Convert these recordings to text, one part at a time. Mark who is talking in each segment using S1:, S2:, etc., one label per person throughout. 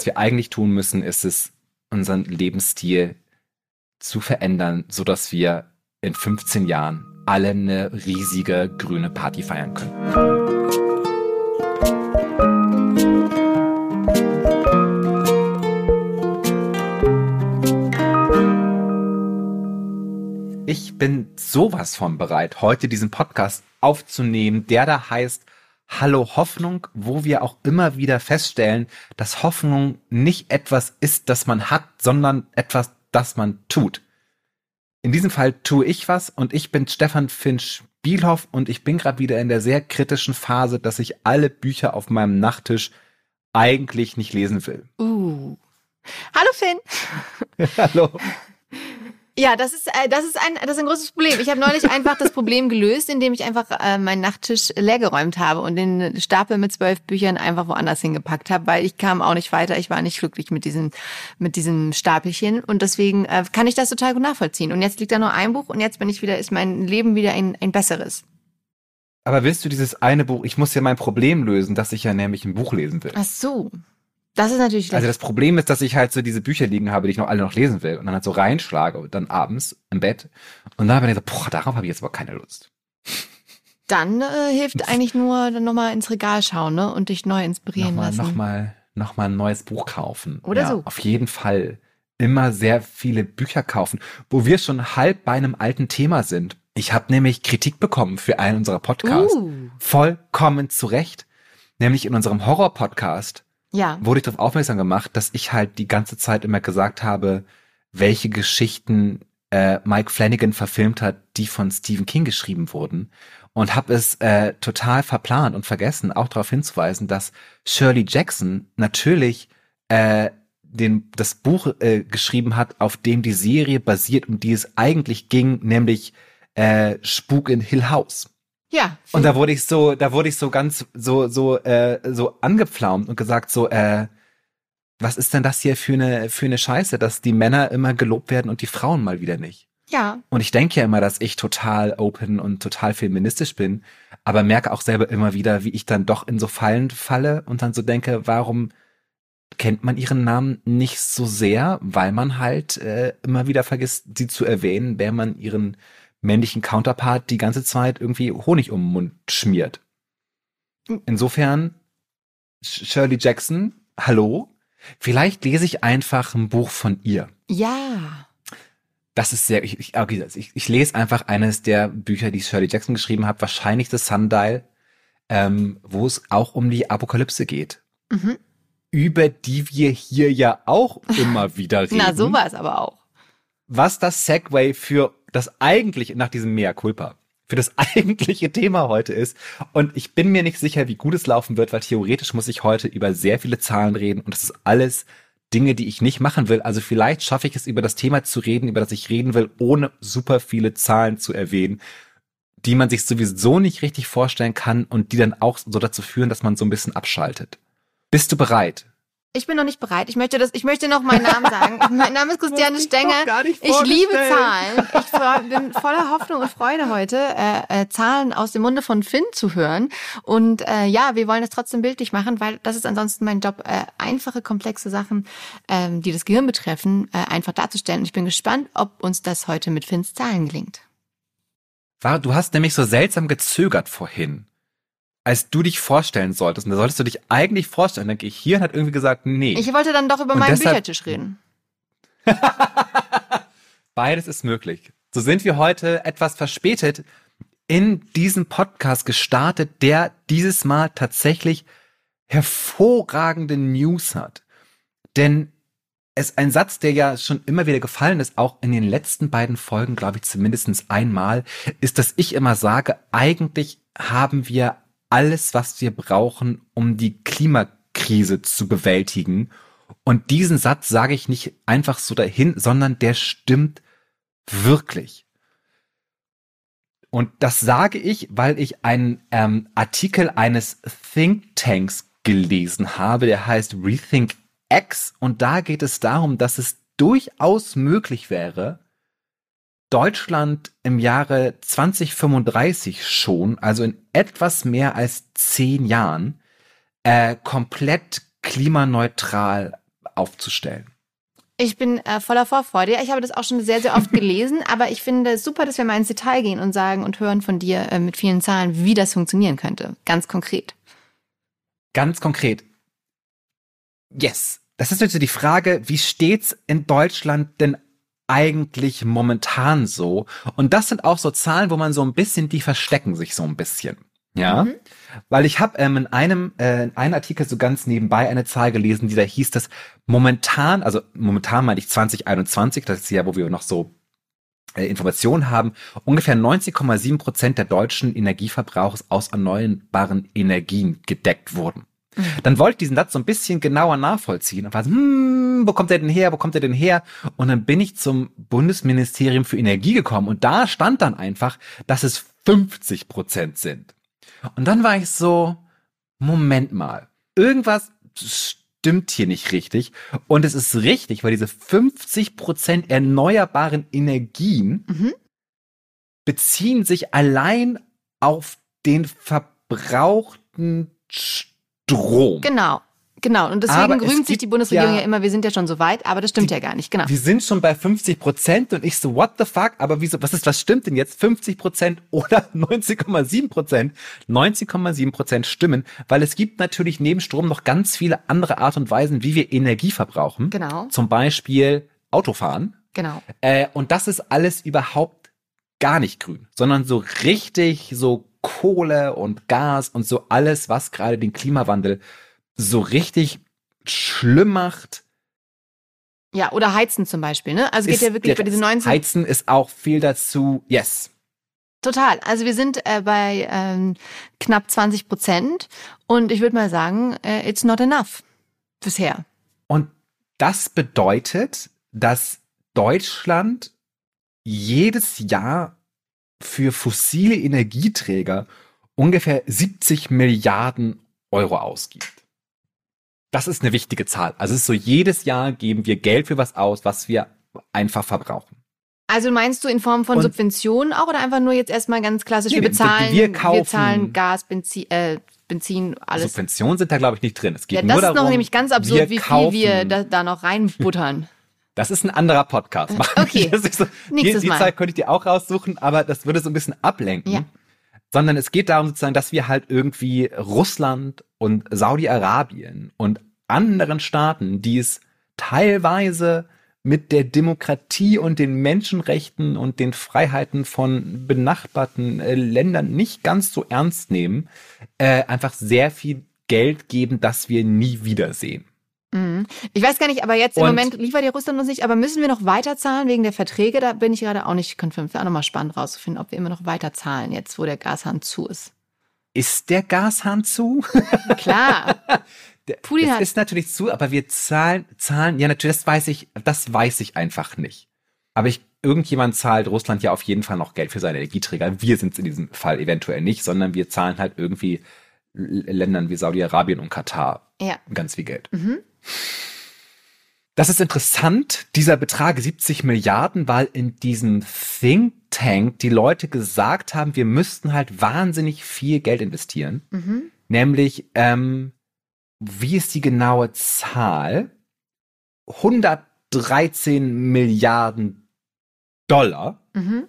S1: was wir eigentlich tun müssen, ist es, unseren Lebensstil zu verändern, so dass wir in 15 Jahren alle eine riesige grüne Party feiern können. Ich bin sowas von bereit, heute diesen Podcast aufzunehmen, der da heißt Hallo Hoffnung, wo wir auch immer wieder feststellen, dass Hoffnung nicht etwas ist, das man hat, sondern etwas, das man tut. In diesem Fall tue ich was und ich bin Stefan Finch Bielhoff und ich bin gerade wieder in der sehr kritischen Phase, dass ich alle Bücher auf meinem Nachttisch eigentlich nicht lesen will.
S2: Uh. Hallo Finn.
S1: Hallo.
S2: Ja, das ist, äh, das ist ein, das ist ein großes Problem. Ich habe neulich einfach das Problem gelöst, indem ich einfach äh, meinen Nachttisch leergeräumt habe und den Stapel mit zwölf Büchern einfach woanders hingepackt habe, weil ich kam auch nicht weiter. Ich war nicht glücklich mit diesem, mit diesem Stapelchen und deswegen äh, kann ich das total gut nachvollziehen. Und jetzt liegt da nur ein Buch und jetzt bin ich wieder, ist mein Leben wieder ein, ein besseres.
S1: Aber willst du dieses eine Buch, ich muss ja mein Problem lösen, dass ich ja nämlich ein Buch lesen will.
S2: Ach so. Das ist natürlich schlecht.
S1: Also das Problem ist, dass ich halt so diese Bücher liegen habe, die ich noch alle noch lesen will und dann halt so reinschlage und dann abends im Bett und dann bin ich so, boah, darauf habe ich jetzt aber keine Lust.
S2: Dann äh, hilft eigentlich nur dann nochmal ins Regal schauen ne? und dich neu inspirieren
S1: nochmal,
S2: lassen.
S1: Nochmal noch mal ein neues Buch kaufen.
S2: Oder
S1: ja,
S2: so.
S1: Auf jeden Fall. Immer sehr viele Bücher kaufen, wo wir schon halb bei einem alten Thema sind. Ich habe nämlich Kritik bekommen für einen unserer Podcasts.
S2: Uh.
S1: Vollkommen zu Recht. Nämlich in unserem Horror-Podcast
S2: Ja.
S1: wurde ich darauf aufmerksam gemacht, dass ich halt die ganze Zeit immer gesagt habe, welche Geschichten äh, Mike Flanagan verfilmt hat, die von Stephen King geschrieben wurden. Und habe es äh, total verplant und vergessen, auch darauf hinzuweisen, dass Shirley Jackson natürlich äh, den, das Buch äh, geschrieben hat, auf dem die Serie basiert, um die es eigentlich ging, nämlich äh, Spuk in Hill House.
S2: Ja.
S1: Und da wurde ich so, da wurde ich so ganz so so äh, so angepflaumt und gesagt so, äh, was ist denn das hier für eine für eine Scheiße, dass die Männer immer gelobt werden und die Frauen mal wieder nicht?
S2: ja.
S1: Und ich denke ja immer, dass ich total open und total feministisch bin, aber merke auch selber immer wieder, wie ich dann doch in so Fallen falle und dann so denke, warum kennt man ihren Namen nicht so sehr, weil man halt äh, immer wieder vergisst, sie zu erwähnen, wenn man ihren männlichen Counterpart die ganze Zeit irgendwie Honig um den Mund schmiert. Insofern, Sh- Shirley Jackson, hallo. Vielleicht lese ich einfach ein Buch von ihr.
S2: Ja.
S1: Das ist sehr, ich, ich, okay, ich, ich lese einfach eines der Bücher, die Shirley Jackson geschrieben hat, wahrscheinlich The Sundial, ähm, wo es auch um die Apokalypse geht.
S2: Mhm.
S1: Über die wir hier ja auch immer wieder reden.
S2: Na, so war es aber auch.
S1: Was das Segway für das eigentliche, nach diesem Mea Culpa, für das eigentliche Thema heute ist. Und ich bin mir nicht sicher, wie gut es laufen wird, weil theoretisch muss ich heute über sehr viele Zahlen reden und das ist alles Dinge, die ich nicht machen will. Also vielleicht schaffe ich es, über das Thema zu reden, über das ich reden will, ohne super viele Zahlen zu erwähnen, die man sich sowieso nicht richtig vorstellen kann und die dann auch so dazu führen, dass man so ein bisschen abschaltet. Bist du bereit?
S2: Ich bin noch nicht bereit. Ich möchte das, ich möchte noch meinen Namen sagen. mein Name ist Christiane Stenger. Ich liebe. Zahlen. Ich bin voller Hoffnung und Freude heute, äh, äh, Zahlen aus dem Munde von Finn zu hören. Und äh, ja, wir wollen das trotzdem bildlich machen, weil das ist ansonsten mein Job, äh, einfache, komplexe Sachen, ähm, die das Gehirn betreffen, äh, einfach darzustellen. Und ich bin gespannt, ob uns das heute mit Finns Zahlen gelingt.
S1: War, du hast nämlich so seltsam gezögert vorhin, als du dich vorstellen solltest. Und da solltest du dich eigentlich vorstellen. Dann Gehirn hier und hat irgendwie gesagt, nee.
S2: Ich wollte dann doch über meinen
S1: deshalb-
S2: Büchertisch reden.
S1: Beides ist möglich. So sind wir heute etwas verspätet in diesen Podcast gestartet, der dieses Mal tatsächlich hervorragende News hat. Denn es ein Satz, der ja schon immer wieder gefallen ist, auch in den letzten beiden Folgen, glaube ich, zumindest einmal, ist, dass ich immer sage, eigentlich haben wir alles, was wir brauchen, um die Klimakrise zu bewältigen. Und diesen Satz sage ich nicht einfach so dahin, sondern der stimmt wirklich. Und das sage ich, weil ich einen ähm, Artikel eines Think Tanks gelesen habe, der heißt Rethink X. Und da geht es darum, dass es durchaus möglich wäre, Deutschland im Jahre 2035 schon, also in etwas mehr als zehn Jahren, äh, komplett klimaneutral aufzustellen.
S2: Ich bin äh, voller Vorfreude. Ich habe das auch schon sehr, sehr oft gelesen, aber ich finde es super, dass wir mal ins Detail gehen und sagen und hören von dir äh, mit vielen Zahlen, wie das funktionieren könnte. Ganz konkret.
S1: Ganz konkret. Yes. Das ist jetzt die Frage, wie steht's in Deutschland denn eigentlich momentan so? Und das sind auch so Zahlen, wo man so ein bisschen, die verstecken sich so ein bisschen. Ja, mhm. weil ich habe ähm, in einem äh, in einem Artikel so ganz nebenbei eine Zahl gelesen, die da hieß, dass momentan, also momentan meine ich 2021, das ist ja, wo wir noch so äh, Informationen haben, ungefähr 90,7 Prozent der deutschen Energieverbrauchs aus erneuerbaren Energien gedeckt wurden. Mhm. Dann wollte ich diesen Satz so ein bisschen genauer nachvollziehen und war so, hm, wo kommt der denn her, wo kommt der denn her? Und dann bin ich zum Bundesministerium für Energie gekommen und da stand dann einfach, dass es 50 Prozent sind. Und dann war ich so, Moment mal, irgendwas stimmt hier nicht richtig. Und es ist richtig, weil diese 50 Prozent erneuerbaren Energien mhm. beziehen sich allein auf den verbrauchten Strom.
S2: Genau. Genau, und deswegen rühmt sich die Bundesregierung ja, ja, immer, wir sind ja schon so weit, aber das stimmt die, ja gar nicht, genau.
S1: Wir sind schon bei 50 Prozent und ich so, what the fuck, aber wieso, was ist, was stimmt denn jetzt? 50 Prozent oder 90,7 Prozent? 90,7 Prozent stimmen, weil es gibt natürlich neben Strom noch ganz viele andere Art und Weisen, wie wir Energie verbrauchen.
S2: Genau.
S1: Zum Beispiel Autofahren.
S2: Genau.
S1: Äh, und das ist alles überhaupt gar nicht grün, sondern so richtig so Kohle und Gas und so alles, was gerade den Klimawandel so richtig schlimm macht.
S2: Ja, oder Heizen zum Beispiel, ne? Also geht ja wirklich bei diesen 19.
S1: Heizen ist auch viel dazu, yes.
S2: Total. Also wir sind äh, bei ähm, knapp 20 Prozent und ich würde mal sagen, äh, it's not enough bisher.
S1: Und das bedeutet, dass Deutschland jedes Jahr für fossile Energieträger ungefähr 70 Milliarden Euro ausgibt. Das ist eine wichtige Zahl. Also es ist so, jedes Jahr geben wir Geld für was aus, was wir einfach verbrauchen.
S2: Also meinst du in Form von und Subventionen auch oder einfach nur jetzt erstmal ganz klassisch, nee, wir bezahlen, wir, kaufen, wir zahlen Gas, Benzin, äh, Benzin, alles.
S1: Subventionen sind da glaube ich nicht drin. Es geht
S2: ja,
S1: nur darum,
S2: das ist noch nämlich ganz absurd, wie viel wir da, da noch reinbuttern.
S1: Das ist ein anderer Podcast.
S2: Okay.
S1: So, Nächstes die, die. Zeit könnte ich dir auch raussuchen, aber das würde so ein bisschen ablenken. Ja. Sondern es geht darum sozusagen, dass wir halt irgendwie Russland und Saudi-Arabien und anderen Staaten, die es teilweise mit der Demokratie und den Menschenrechten und den Freiheiten von benachbarten äh, Ländern nicht ganz so ernst nehmen, äh, einfach sehr viel Geld geben, das wir nie wiedersehen.
S2: Mhm. Ich weiß gar nicht, aber jetzt im und Moment liefert ja Russland uns nicht, aber müssen wir noch weiter zahlen wegen der Verträge? Da bin ich gerade auch nicht konfirmiert. Wäre auch nochmal spannend rauszufinden, ob wir immer noch weiter zahlen, jetzt wo der Gashahn zu ist.
S1: Ist der Gashahn zu?
S2: Klar.
S1: Putin das hat ist natürlich zu, aber wir zahlen, zahlen, ja natürlich, das weiß ich, das weiß ich einfach nicht. Aber ich, irgendjemand zahlt Russland ja auf jeden Fall noch Geld für seine Energieträger. Wir sind es in diesem Fall eventuell nicht, sondern wir zahlen halt irgendwie Ländern wie Saudi-Arabien und Katar
S2: ja.
S1: ganz viel Geld. Mhm. Das ist interessant, dieser Betrag 70 Milliarden, weil in diesem Think Tank die Leute gesagt haben, wir müssten halt wahnsinnig viel Geld investieren. Mhm. Nämlich, ähm, wie ist die genaue Zahl? 113 Milliarden Dollar. Mhm.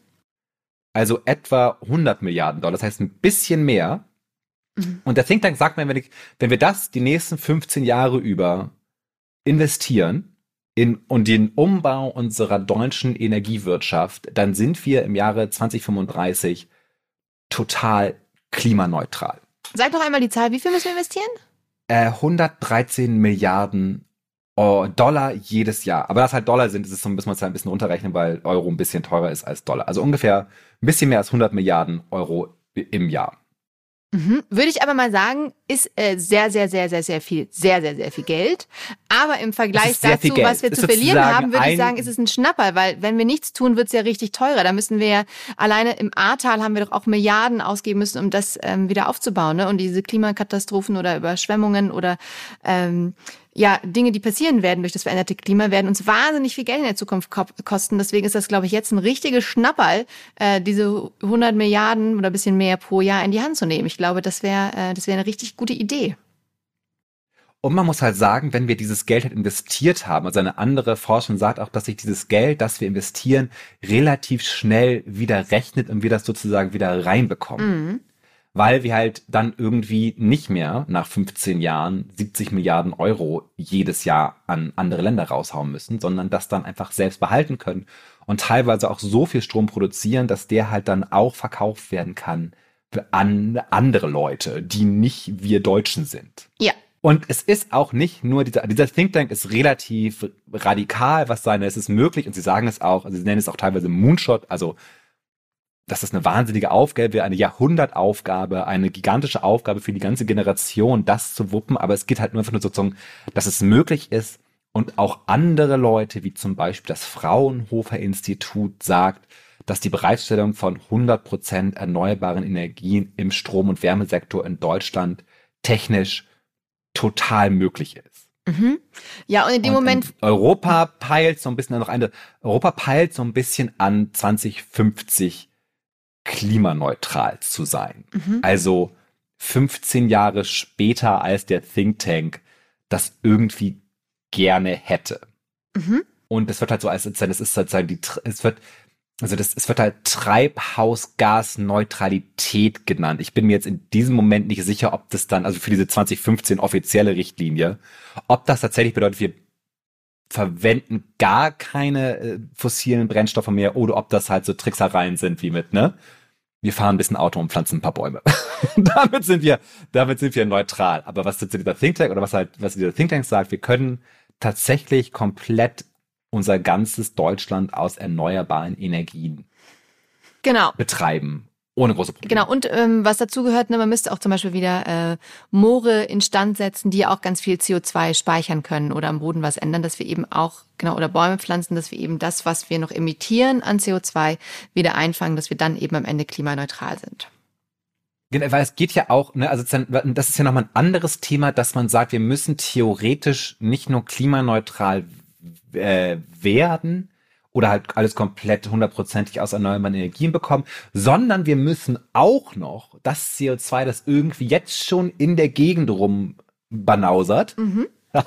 S1: Also etwa 100 Milliarden Dollar. Das heißt ein bisschen mehr. Mhm. Und der Think Tank sagt mir, wenn, ich, wenn wir das die nächsten 15 Jahre über investieren in, und den Umbau unserer deutschen Energiewirtschaft, dann sind wir im Jahre 2035 total klimaneutral.
S2: Sag doch einmal die Zahl, wie viel müssen wir investieren?
S1: Äh, 113 Milliarden Dollar jedes Jahr. Aber das halt Dollar sind, das ist so, müssen wir uns ein bisschen runterrechnen, weil Euro ein bisschen teurer ist als Dollar. Also ungefähr ein bisschen mehr als 100 Milliarden Euro im Jahr.
S2: Mhm. Würde ich aber mal sagen, ist äh, sehr, sehr, sehr, sehr, sehr viel, sehr, sehr, sehr viel Geld. Aber im Vergleich dazu, was wir zu verlieren haben, würde ich sagen, ist es ein Schnapper, weil wenn wir nichts tun, wird es ja richtig teurer. Da müssen wir ja alleine im Ahrtal haben wir doch auch Milliarden ausgeben müssen, um das ähm, wieder aufzubauen. Ne? Und diese Klimakatastrophen oder Überschwemmungen oder ähm, ja, Dinge, die passieren werden durch das veränderte Klima, werden uns wahnsinnig viel Geld in der Zukunft kosten. Deswegen ist das, glaube ich, jetzt ein richtiges Schnapperl, äh, diese 100 Milliarden oder bisschen mehr pro Jahr in die Hand zu nehmen. Ich glaube, das wäre äh, das wäre eine richtig gute Idee.
S1: Und man muss halt sagen, wenn wir dieses Geld halt investiert haben, also eine andere Forschung sagt auch, dass sich dieses Geld, das wir investieren, relativ schnell wieder rechnet und wir das sozusagen wieder reinbekommen. Mhm. Weil wir halt dann irgendwie nicht mehr nach 15 Jahren 70 Milliarden Euro jedes Jahr an andere Länder raushauen müssen, sondern das dann einfach selbst behalten können und teilweise auch so viel Strom produzieren, dass der halt dann auch verkauft werden kann an andere Leute, die nicht wir Deutschen sind.
S2: Ja,
S1: und es ist auch nicht nur dieser, dieser Think Tank ist relativ radikal, was seine, es ist möglich und sie sagen es auch, also sie nennen es auch teilweise Moonshot, also dass das eine wahnsinnige Aufgabe wäre, eine Jahrhundertaufgabe, eine gigantische Aufgabe für die ganze Generation, das zu wuppen, aber es geht halt nur einfach nur sozusagen, dass es möglich ist und auch andere Leute, wie zum Beispiel das Fraunhofer Institut sagt, dass die Bereitstellung von 100 Prozent erneuerbaren Energien im Strom- und Wärmesektor in Deutschland technisch total möglich ist.
S2: Mhm. Ja, und in dem und Moment.
S1: Europa peilt so ein bisschen noch eine, Europa peilt so ein bisschen an 2050 klimaneutral zu sein. Mhm. Also 15 Jahre später als der Think Tank das irgendwie gerne hätte. Mhm. Und es wird halt so als, es ist sozusagen die, es wird also das, es wird halt Treibhausgasneutralität genannt. Ich bin mir jetzt in diesem Moment nicht sicher, ob das dann, also für diese 2015 offizielle Richtlinie, ob das tatsächlich bedeutet, wir verwenden gar keine äh, fossilen Brennstoffe mehr oder ob das halt so Tricksereien sind wie mit, ne? Wir fahren ein bisschen Auto und pflanzen ein paar Bäume. damit sind wir, damit sind wir neutral. Aber was dieser Think Tank oder was halt, was dieser Think Tank sagt, wir können tatsächlich komplett unser ganzes Deutschland aus erneuerbaren Energien
S2: genau.
S1: betreiben. Ohne große Probleme.
S2: Genau, und ähm, was dazu gehört, ne, man müsste auch zum Beispiel wieder äh, Moore instand setzen, die auch ganz viel CO2 speichern können oder am Boden was ändern, dass wir eben auch, genau, oder Bäume pflanzen, dass wir eben das, was wir noch emittieren an CO2, wieder einfangen, dass wir dann eben am Ende klimaneutral sind.
S1: Genau, weil es geht ja auch, ne, also das ist ja nochmal ein anderes Thema, dass man sagt, wir müssen theoretisch nicht nur klimaneutral äh, werden oder halt alles komplett hundertprozentig aus erneuerbaren Energien bekommen, sondern wir müssen auch noch das CO2, das irgendwie jetzt schon in der Gegend rumbanausert, mhm.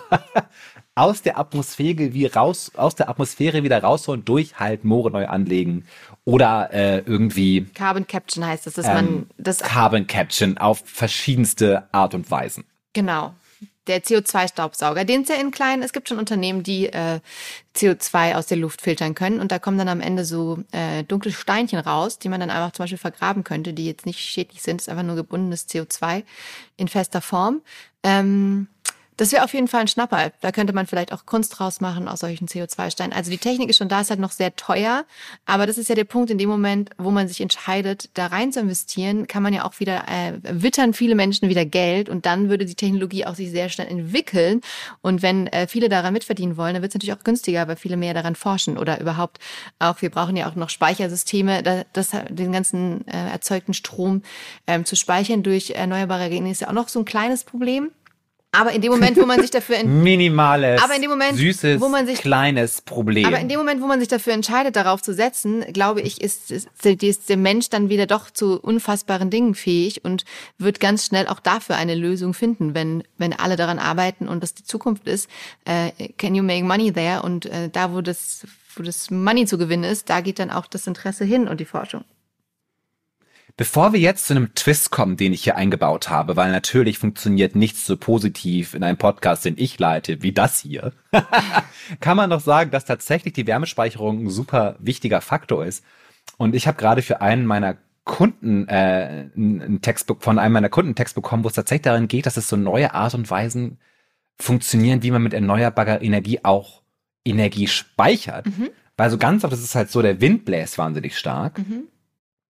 S1: aus der Atmosphäre wie raus, aus der Atmosphäre wieder rausholen durch halt Moore neu anlegen oder äh, irgendwie
S2: Carbon Caption heißt das, dass ähm, man das
S1: Carbon Caption auf verschiedenste Art und Weisen.
S2: Genau der CO2-Staubsauger, den es ja in kleinen, es gibt schon Unternehmen, die äh, CO2 aus der Luft filtern können und da kommen dann am Ende so äh, dunkle Steinchen raus, die man dann einfach zum Beispiel vergraben könnte, die jetzt nicht schädlich sind, ist einfach nur gebundenes CO2 in fester Form. Ähm, das wäre auf jeden Fall ein Schnapper. Da könnte man vielleicht auch Kunst draus machen aus solchen CO2-Steinen. Also die Technik ist schon da, ist halt noch sehr teuer. Aber das ist ja der Punkt, in dem Moment, wo man sich entscheidet, da rein zu investieren, kann man ja auch wieder, äh, wittern viele Menschen wieder Geld und dann würde die Technologie auch sich sehr schnell entwickeln. Und wenn äh, viele daran mitverdienen wollen, dann wird es natürlich auch günstiger, weil viele mehr daran forschen oder überhaupt auch, wir brauchen ja auch noch Speichersysteme, da, das, den ganzen äh, erzeugten Strom ähm, zu speichern durch erneuerbare Energien ist ja auch noch so ein kleines Problem. Aber in dem Moment, wo man sich dafür
S1: minimales,
S2: aber in dem Moment,
S1: süßes,
S2: wo man sich,
S1: kleines Problem.
S2: Aber in dem Moment, wo man sich dafür entscheidet, darauf zu setzen, glaube ich, ist, ist, ist der Mensch dann wieder doch zu unfassbaren Dingen fähig und wird ganz schnell auch dafür eine Lösung finden, wenn wenn alle daran arbeiten und das die Zukunft ist. Äh, can you make money there? Und äh, da, wo das wo das Money zu gewinnen ist, da geht dann auch das Interesse hin und die Forschung.
S1: Bevor wir jetzt zu einem Twist kommen, den ich hier eingebaut habe, weil natürlich funktioniert nichts so positiv in einem Podcast, den ich leite, wie das hier, kann man doch sagen, dass tatsächlich die Wärmespeicherung ein super wichtiger Faktor ist. Und ich habe gerade für einen meiner Kunden äh, einen Text von einem meiner Kunden einen Text bekommen, wo es tatsächlich darin geht, dass es so neue Art und Weisen funktionieren, wie man mit erneuerbarer Energie auch Energie speichert. Mhm. Weil so ganz oft ist es halt so, der Wind bläst wahnsinnig stark. Mhm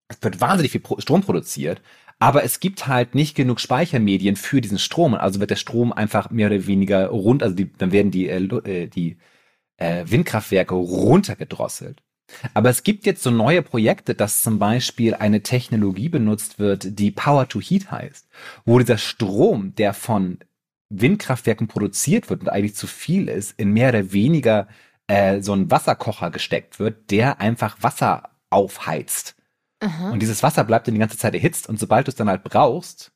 S1: es wird wahnsinnig viel Strom produziert, aber es gibt halt nicht genug Speichermedien für diesen Strom. Also wird der Strom einfach mehr oder weniger rund, also die, dann werden die, äh, äh, die äh, Windkraftwerke runtergedrosselt. Aber es gibt jetzt so neue Projekte, dass zum Beispiel eine Technologie benutzt wird, die Power to Heat heißt, wo dieser Strom, der von Windkraftwerken produziert wird und eigentlich zu viel ist, in mehr oder weniger äh, so einen Wasserkocher gesteckt wird, der einfach Wasser aufheizt. Aha. Und dieses Wasser bleibt dann die ganze Zeit erhitzt und sobald du es dann halt brauchst,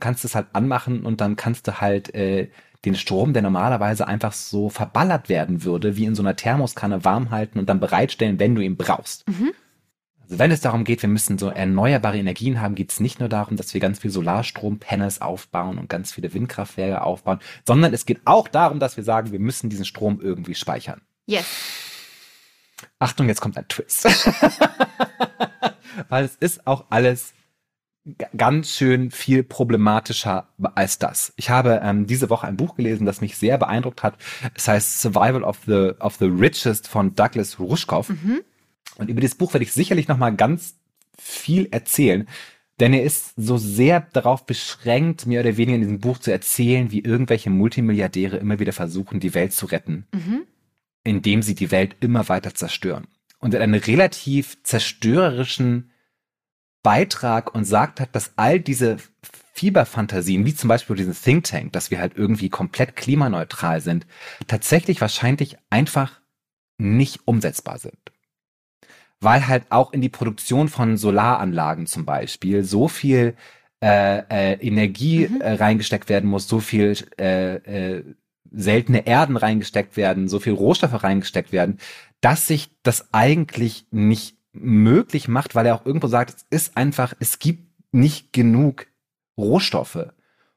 S1: kannst du es halt anmachen und dann kannst du halt äh, den Strom, der normalerweise einfach so verballert werden würde, wie in so einer Thermoskanne warm halten und dann bereitstellen, wenn du ihn brauchst. Mhm. Also wenn es darum geht, wir müssen so erneuerbare Energien haben, geht es nicht nur darum, dass wir ganz viel Solarstrom-Panels aufbauen und ganz viele Windkraftwerke aufbauen, sondern es geht auch darum, dass wir sagen, wir müssen diesen Strom irgendwie speichern.
S2: Yes.
S1: Achtung, jetzt kommt ein Twist. Weil es ist auch alles ganz schön viel problematischer als das. Ich habe ähm, diese Woche ein Buch gelesen, das mich sehr beeindruckt hat. Es heißt Survival of the, of the Richest von Douglas Rushkoff. Mhm. Und über dieses Buch werde ich sicherlich noch mal ganz viel erzählen. Denn er ist so sehr darauf beschränkt, mehr oder weniger in diesem Buch zu erzählen, wie irgendwelche Multimilliardäre immer wieder versuchen, die Welt zu retten, mhm. indem sie die Welt immer weiter zerstören. Und hat einen relativ zerstörerischen Beitrag und sagt hat, dass all diese Fieberfantasien, wie zum Beispiel diesen Think Tank, dass wir halt irgendwie komplett klimaneutral sind, tatsächlich wahrscheinlich einfach nicht umsetzbar sind. Weil halt auch in die Produktion von Solaranlagen zum Beispiel so viel äh, äh, Energie mhm. äh, reingesteckt werden muss, so viel äh, äh, seltene Erden reingesteckt werden, so viel Rohstoffe reingesteckt werden, dass sich das eigentlich nicht möglich macht, weil er auch irgendwo sagt, es ist einfach, es gibt nicht genug Rohstoffe,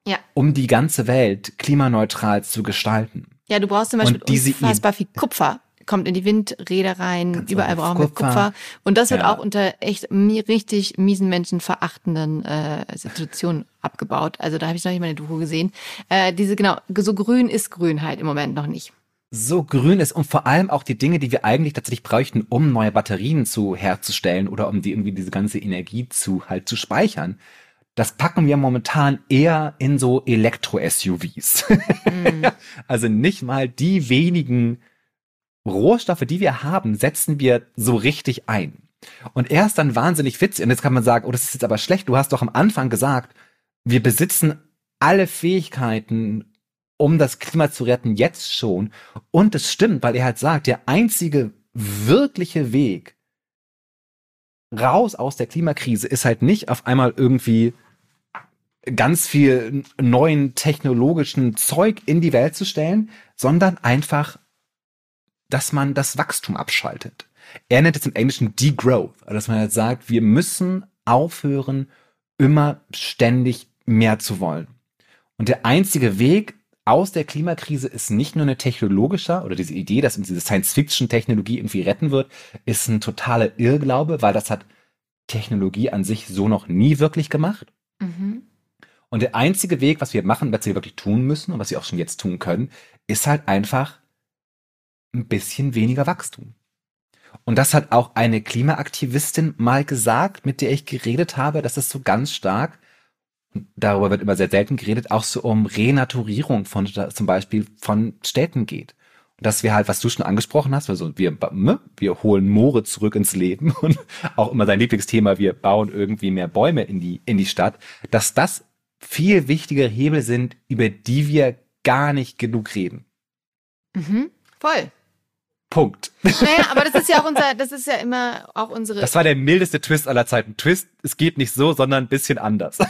S2: ja.
S1: um die ganze Welt klimaneutral zu gestalten.
S2: Ja, du brauchst zum Beispiel unfassbar viel Kupfer kommt in die Windräder rein, Ganz überall brauchen wir Kupfer. Kupfer. Und das wird ja. auch unter echt richtig miesen menschenverachtenden äh, Situationen abgebaut. Also da habe ich noch nicht mal eine Doku gesehen. Äh, diese genau, so grün ist grün halt im Moment noch nicht
S1: so grün ist und vor allem auch die Dinge, die wir eigentlich tatsächlich bräuchten, um neue Batterien zu herzustellen oder um die irgendwie diese ganze Energie zu halt zu speichern. Das packen wir momentan eher in so Elektro-SUVs. Mm. also nicht mal die wenigen Rohstoffe, die wir haben, setzen wir so richtig ein. Und er ist dann wahnsinnig witzig. Und jetzt kann man sagen, oh, das ist jetzt aber schlecht. Du hast doch am Anfang gesagt, wir besitzen alle Fähigkeiten, um das Klima zu retten, jetzt schon. Und es stimmt, weil er halt sagt, der einzige wirkliche Weg raus aus der Klimakrise ist halt nicht auf einmal irgendwie ganz viel neuen technologischen Zeug in die Welt zu stellen, sondern einfach, dass man das Wachstum abschaltet. Er nennt es im Englischen Degrowth, also dass man halt sagt, wir müssen aufhören, immer ständig mehr zu wollen. Und der einzige Weg, aus der Klimakrise ist nicht nur eine technologischer oder diese Idee, dass uns diese Science-Fiction-Technologie irgendwie retten wird, ist ein totaler Irrglaube, weil das hat Technologie an sich so noch nie wirklich gemacht. Mhm. Und der einzige Weg, was wir machen, was wir wirklich tun müssen und was wir auch schon jetzt tun können, ist halt einfach ein bisschen weniger Wachstum. Und das hat auch eine Klimaaktivistin mal gesagt, mit der ich geredet habe, dass es so ganz stark darüber wird immer sehr selten geredet, auch so um Renaturierung von zum Beispiel von Städten geht. Dass wir halt, was du schon angesprochen hast, also wir, ne, wir holen Moore zurück ins Leben und auch immer sein Lieblingsthema, wir bauen irgendwie mehr Bäume in die, in die Stadt, dass das viel wichtigere Hebel sind, über die wir gar nicht genug reden.
S2: Mhm, voll.
S1: Punkt.
S2: Naja, aber das ist ja auch unser, das ist ja immer auch unsere.
S1: Das war der mildeste Twist aller Zeiten. Twist, es geht nicht so, sondern ein bisschen anders.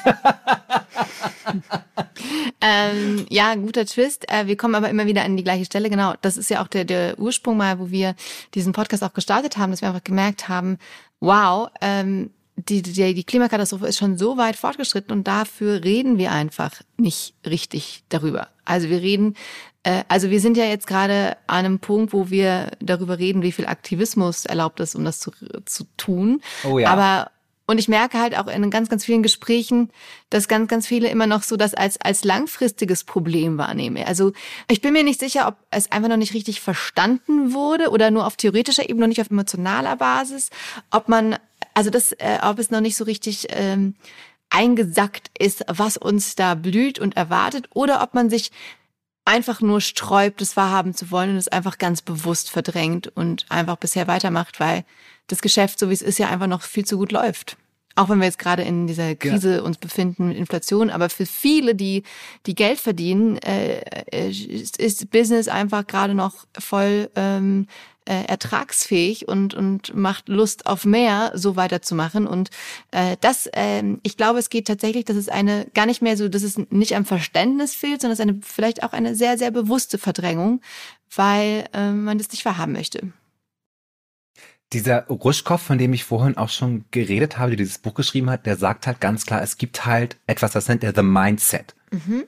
S2: ähm, ja, guter Twist. Äh, wir kommen aber immer wieder an die gleiche Stelle. Genau, das ist ja auch der, der Ursprung mal, wo wir diesen Podcast auch gestartet haben, dass wir einfach gemerkt haben, wow, ähm, die, die, die Klimakatastrophe ist schon so weit fortgeschritten und dafür reden wir einfach nicht richtig darüber. Also wir reden äh, also wir sind ja jetzt gerade an einem Punkt, wo wir darüber reden, wie viel Aktivismus erlaubt ist, um das zu, zu tun.
S1: Oh ja.
S2: Aber und ich merke halt auch in ganz, ganz vielen Gesprächen, dass ganz, ganz viele immer noch so das als, als langfristiges Problem wahrnehmen. Also ich bin mir nicht sicher, ob es einfach noch nicht richtig verstanden wurde oder nur auf theoretischer Ebene, noch nicht auf emotionaler Basis, ob man, also das, äh, ob es noch nicht so richtig ähm, eingesackt ist, was uns da blüht und erwartet, oder ob man sich einfach nur sträubt, es wahrhaben zu wollen und es einfach ganz bewusst verdrängt und einfach bisher weitermacht, weil das Geschäft, so wie es ist, ja einfach noch viel zu gut läuft. Auch wenn wir jetzt gerade in dieser Krise ja. uns befinden mit Inflation, aber für viele, die die Geld verdienen, äh, ist, ist Business einfach gerade noch voll ähm, äh, ertragsfähig und und macht Lust auf mehr, so weiterzumachen. Und äh, das, äh, ich glaube, es geht tatsächlich, dass es eine gar nicht mehr so, dass es nicht am Verständnis fehlt, sondern es ist eine vielleicht auch eine sehr sehr bewusste Verdrängung, weil äh, man das nicht wahrhaben möchte.
S1: Dieser Ruschkow, von dem ich vorhin auch schon geredet habe, der dieses Buch geschrieben hat, der sagt halt ganz klar, es gibt halt etwas, das nennt er The Mindset. Mhm.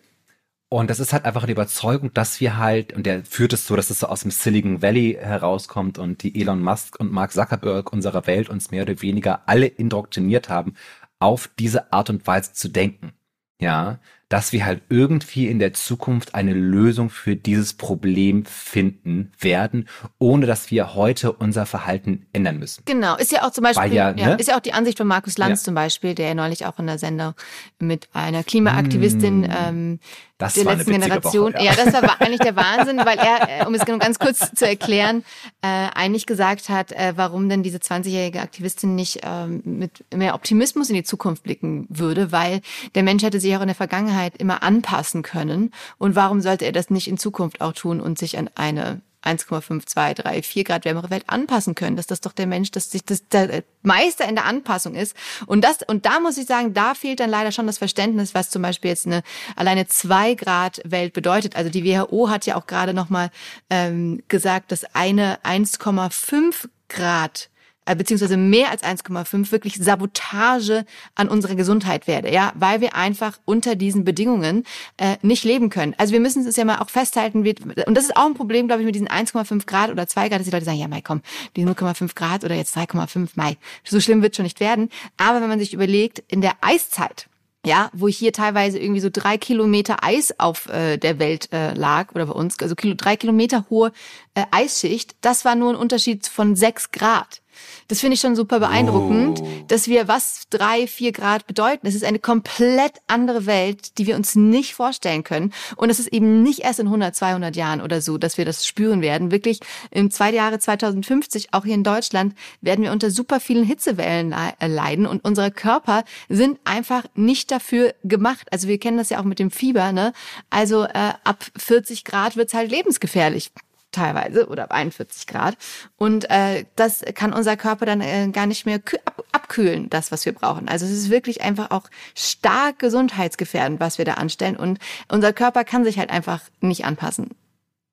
S1: Und das ist halt einfach eine Überzeugung, dass wir halt, und der führt es so, dass es so aus dem Silicon Valley herauskommt und die Elon Musk und Mark Zuckerberg unserer Welt uns mehr oder weniger alle indoktriniert haben, auf diese Art und Weise zu denken. Ja, dass wir halt irgendwie in der Zukunft eine Lösung für dieses Problem finden werden, ohne dass wir heute unser Verhalten ändern müssen.
S2: Genau, ist ja auch zum Beispiel, ja, ja, ne? ist ja auch die Ansicht von Markus Lanz ja. zum Beispiel, der ja neulich auch in der Sendung mit einer Klimaaktivistin mm. ähm, das der letzten Generation. Woche, ja. ja. das war eigentlich der Wahnsinn, weil er, äh, um es ganz kurz zu erklären, äh, eigentlich gesagt hat, äh, warum denn diese 20-jährige Aktivistin nicht ähm, mit mehr Optimismus in die Zukunft blicken würde, weil der Mensch hätte sich auch in der Vergangenheit immer anpassen können. Und warum sollte er das nicht in Zukunft auch tun und sich an eine 1,5, 2, 3, 4 Grad wärmere Welt anpassen können. Dass das doch der Mensch, dass sich das der Meister in der Anpassung ist. Und das, und da muss ich sagen, da fehlt dann leider schon das Verständnis, was zum Beispiel jetzt eine alleine 2 Grad Welt bedeutet. Also die WHO hat ja auch gerade nochmal ähm, gesagt, dass eine 1,5 Grad beziehungsweise mehr als 1,5 wirklich Sabotage an unserer Gesundheit werde, ja, weil wir einfach unter diesen Bedingungen äh, nicht leben können. Also wir müssen es ja mal auch festhalten, wir, und das ist auch ein Problem, glaube ich, mit diesen 1,5 Grad oder 2 Grad, dass die Leute sagen, ja, Mai, komm, die 0,5 Grad oder jetzt 3,5 Mai, so schlimm wird schon nicht werden. Aber wenn man sich überlegt, in der Eiszeit, ja, wo hier teilweise irgendwie so drei Kilometer Eis auf äh, der Welt äh, lag oder bei uns, also Kilo, drei Kilometer hohe äh, Eisschicht, das war nur ein Unterschied von sechs Grad. Das finde ich schon super beeindruckend, oh. dass wir was drei, vier Grad bedeuten. Es ist eine komplett andere Welt, die wir uns nicht vorstellen können. Und es ist eben nicht erst in 100, 200 Jahren oder so, dass wir das spüren werden. Wirklich im zwei Jahre 2050, auch hier in Deutschland, werden wir unter super vielen Hitzewellen äh, leiden und unsere Körper sind einfach nicht dafür gemacht. Also wir kennen das ja auch mit dem Fieber, ne? Also äh, ab 40 Grad wird's halt lebensgefährlich teilweise oder 41 Grad. Und äh, das kann unser Körper dann äh, gar nicht mehr ab abkühlen, das, was wir brauchen. Also es ist wirklich einfach auch stark gesundheitsgefährdend, was wir da anstellen. Und unser Körper kann sich halt einfach nicht anpassen.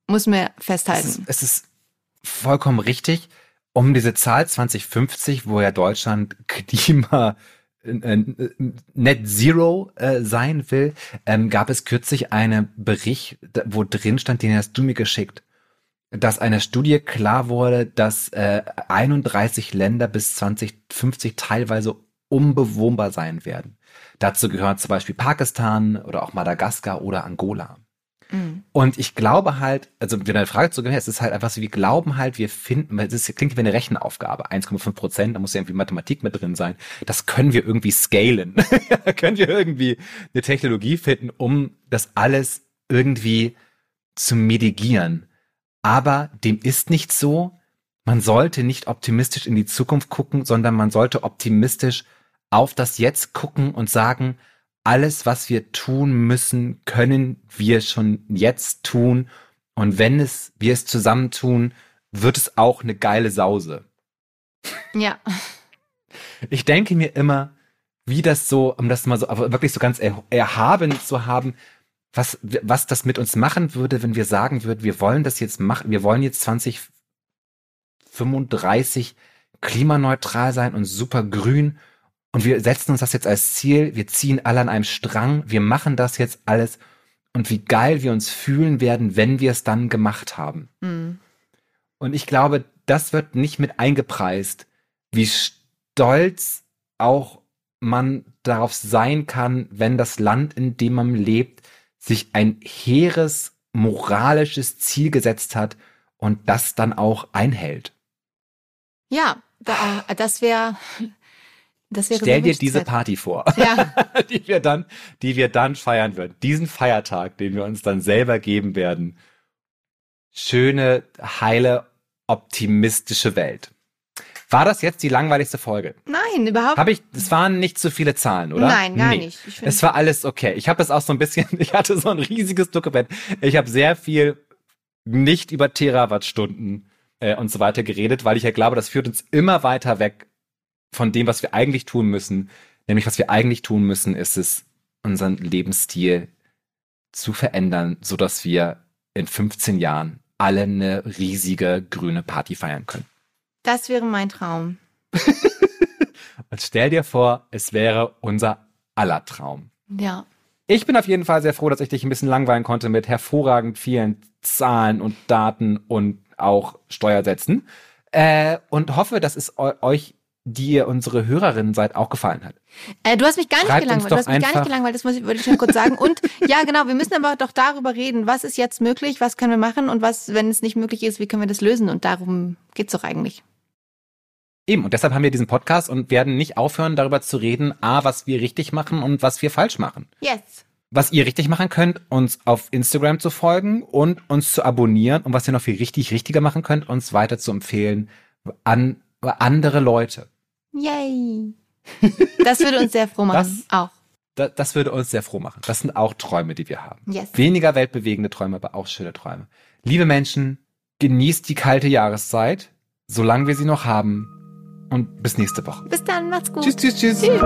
S2: Muss man festhalten.
S1: Es ist, es ist vollkommen richtig. Um diese Zahl 2050, wo ja Deutschland Klima äh, äh, Net Zero äh, sein will, ähm, gab es kürzlich einen Bericht, wo drin stand, den hast du mir geschickt dass eine Studie klar wurde, dass äh, 31 Länder bis 2050 teilweise unbewohnbar sein werden. Dazu gehören zum Beispiel Pakistan oder auch Madagaskar oder Angola. Mhm. Und ich glaube halt, also wenn eine Frage zu gehört, es ist halt einfach so, wir glauben halt, wir finden, weil es klingt wie eine Rechenaufgabe, 1,5 Prozent, da muss ja irgendwie Mathematik mit drin sein. Das können wir irgendwie scalen. da können wir irgendwie eine Technologie finden, um das alles irgendwie zu mitigieren. Aber dem ist nicht so. Man sollte nicht optimistisch in die Zukunft gucken, sondern man sollte optimistisch auf das Jetzt gucken und sagen, alles, was wir tun müssen, können wir schon jetzt tun. Und wenn es, wir es zusammen tun, wird es auch eine geile Sause.
S2: Ja.
S1: Ich denke mir immer, wie das so, um das mal so, aber wirklich so ganz erhaben zu haben, was, was das mit uns machen würde, wenn wir sagen würden, wir wollen das jetzt machen, wir wollen jetzt 2035 klimaneutral sein und super grün und wir setzen uns das jetzt als Ziel, wir ziehen alle an einem Strang, wir machen das jetzt alles und wie geil wir uns fühlen werden, wenn wir es dann gemacht haben. Mhm. Und ich glaube, das wird nicht mit eingepreist, wie stolz auch man darauf sein kann, wenn das Land, in dem man lebt, sich ein hehres moralisches Ziel gesetzt hat und das dann auch einhält.
S2: Ja, da, das wäre das wäre
S1: Stell dir diese Party vor, ja. die wir dann, die wir dann feiern würden. Diesen Feiertag, den wir uns dann selber geben werden. Schöne, heile, optimistische Welt. War das jetzt die langweiligste Folge?
S2: Nein, überhaupt
S1: Habe ich, es waren nicht zu viele Zahlen, oder?
S2: Nein, gar nicht. Ich find-
S1: Es war alles okay. Ich habe das auch so ein bisschen, ich hatte so ein riesiges Dokument. Ich habe sehr viel nicht über Terawattstunden äh, und so weiter geredet, weil ich ja glaube, das führt uns immer weiter weg von dem, was wir eigentlich tun müssen. Nämlich, was wir eigentlich tun müssen, ist es, unseren Lebensstil zu verändern, so dass wir in 15 Jahren alle eine riesige grüne Party feiern können.
S2: Das wäre mein Traum.
S1: Und stell dir vor, es wäre unser aller Traum.
S2: Ja.
S1: Ich bin auf jeden Fall sehr froh, dass ich dich ein bisschen langweilen konnte mit hervorragend vielen Zahlen und Daten und auch Steuersätzen. Äh, und hoffe, dass es eu euch, die ihr unsere Hörerinnen seid, auch gefallen hat.
S2: Äh, du hast mich gar nicht
S1: Schreibt
S2: gelangweilt. Du hast mich gar nicht gelangweilt, das muss ich, würde ich schon kurz sagen. Und ja, genau, wir müssen aber doch darüber reden, was ist jetzt möglich, was können wir machen und was, wenn es nicht möglich ist, wie können wir das lösen? Und darum geht's doch eigentlich.
S1: Eben, und deshalb haben wir diesen Podcast und werden nicht aufhören, darüber zu reden, a, was wir richtig machen und was wir falsch machen.
S2: Yes.
S1: Was ihr richtig machen könnt, uns auf Instagram zu folgen und uns zu abonnieren und was ihr noch viel richtig richtiger machen könnt, uns weiter zu empfehlen an andere Leute.
S2: Yay. Das würde uns sehr froh machen. Auch.
S1: Da, das würde uns sehr froh machen. Das sind auch Träume, die wir haben.
S2: Yes.
S1: Weniger weltbewegende Träume, aber auch schöne Träume. Liebe Menschen, genießt die kalte Jahreszeit, solange wir sie noch haben. Und bis nächste Woche.
S2: Bis dann, macht's gut.
S1: Tschüss, tschüss, tschüss.
S2: Tschüss.